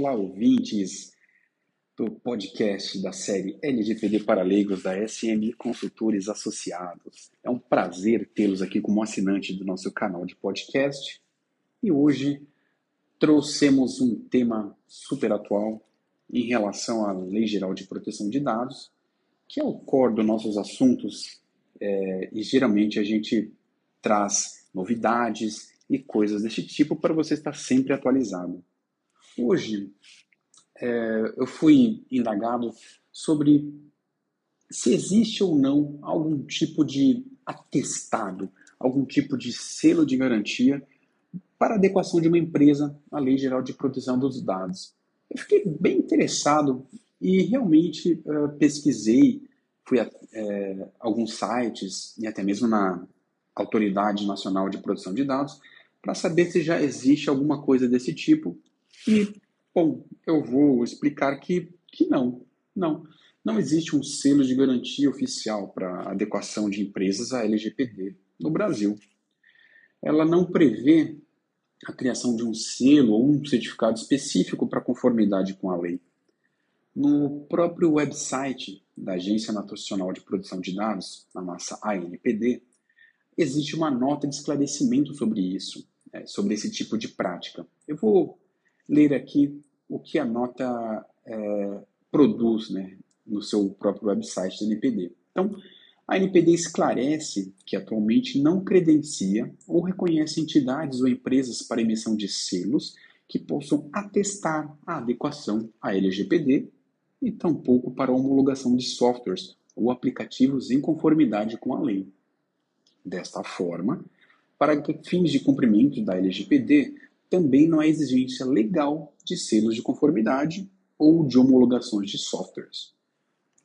Olá, ouvintes do podcast da série LGPD para Leigos da SMI Consultores Associados. É um prazer tê-los aqui como assinante do nosso canal de podcast. E hoje trouxemos um tema super atual em relação à Lei Geral de Proteção de Dados, que é o core dos nossos assuntos é, e geralmente a gente traz novidades e coisas desse tipo para você estar sempre atualizado. Hoje é, eu fui indagado sobre se existe ou não algum tipo de atestado, algum tipo de selo de garantia para adequação de uma empresa à Lei Geral de Proteção dos Dados. Eu fiquei bem interessado e realmente uh, pesquisei, fui a é, alguns sites e até mesmo na Autoridade Nacional de Proteção de Dados para saber se já existe alguma coisa desse tipo. E, bom, eu vou explicar que, que não, não. Não existe um selo de garantia oficial para adequação de empresas à LGPD no Brasil. Ela não prevê a criação de um selo ou um certificado específico para conformidade com a lei. No próprio website da Agência Nacional de Proteção de Dados, a nossa ANPD, existe uma nota de esclarecimento sobre isso, é, sobre esse tipo de prática. Eu vou ler aqui o que a nota é, produz né, no seu próprio website da NPD. Então, a NPD esclarece que atualmente não credencia ou reconhece entidades ou empresas para emissão de selos que possam atestar a adequação à LGPD e tampouco para homologação de softwares ou aplicativos em conformidade com a lei. Desta forma, para fins de cumprimento da LGPD, também não há exigência legal de selos de conformidade ou de homologações de softwares.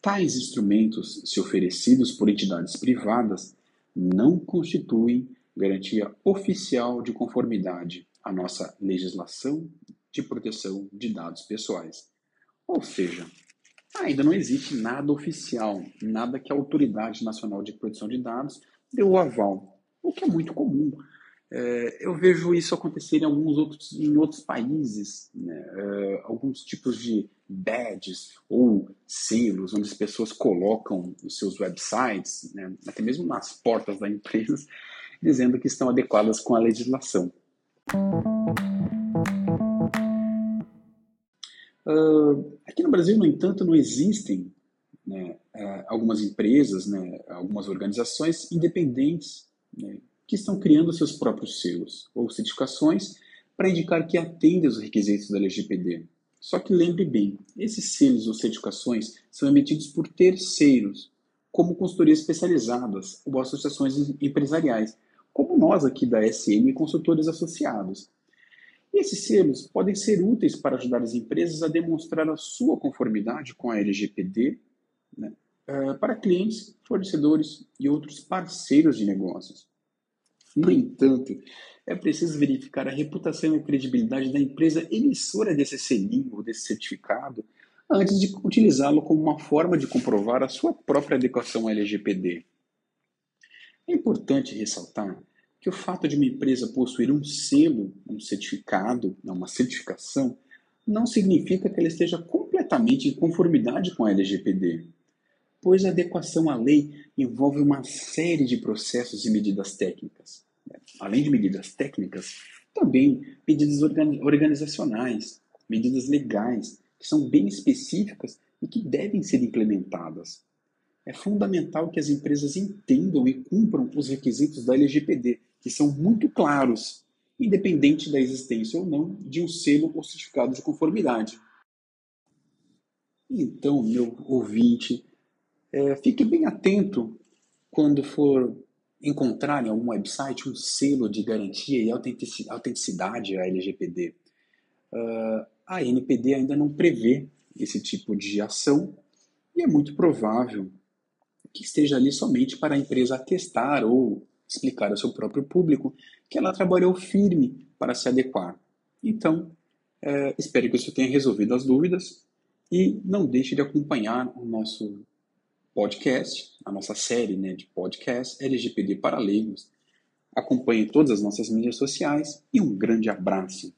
Tais instrumentos, se oferecidos por entidades privadas, não constituem garantia oficial de conformidade à nossa legislação de proteção de dados pessoais. Ou seja, ainda não existe nada oficial, nada que a Autoridade Nacional de Proteção de Dados dê o aval, o que é muito comum. É, eu vejo isso acontecer em alguns outros, em outros países, né? é, alguns tipos de badges ou selos onde as pessoas colocam os seus websites, né, até mesmo nas portas da empresa, dizendo que estão adequadas com a legislação. Uh, aqui no Brasil, no entanto, não existem né, uh, algumas empresas, né, algumas organizações independentes né, que estão criando seus próprios selos ou certificações para indicar que atendem aos requisitos da LGPD. Só que lembre bem, esses selos ou certificações são emitidos por terceiros, como consultorias especializadas ou associações empresariais, como nós aqui da SM consultores associados. E esses selos podem ser úteis para ajudar as empresas a demonstrar a sua conformidade com a LGPD né, eh, para clientes, fornecedores e outros parceiros de negócios. No entanto, é preciso verificar a reputação e credibilidade da empresa emissora desse selinho ou desse certificado antes de utilizá-lo como uma forma de comprovar a sua própria adequação ao LGPD. É importante ressaltar que o fato de uma empresa possuir um selo, um certificado, uma certificação, não significa que ela esteja completamente em conformidade com a LGPD, pois a adequação à lei envolve uma série de processos e medidas técnicas além de medidas técnicas, também medidas organizacionais, medidas legais, que são bem específicas e que devem ser implementadas. É fundamental que as empresas entendam e cumpram os requisitos da LGPD, que são muito claros, independente da existência ou não de um selo ou certificado de conformidade. Então, meu ouvinte, é, fique bem atento quando for encontrar em algum website um selo de garantia e autenticidade à LGPD. Uh, ah, a NPD ainda não prevê esse tipo de ação e é muito provável que esteja ali somente para a empresa atestar ou explicar ao seu próprio público que ela trabalhou firme para se adequar. Então, é, espero que isso tenha resolvido as dúvidas e não deixe de acompanhar o nosso podcast, a nossa série né, de podcast LGPD para leigos. Acompanhe todas as nossas mídias sociais e um grande abraço.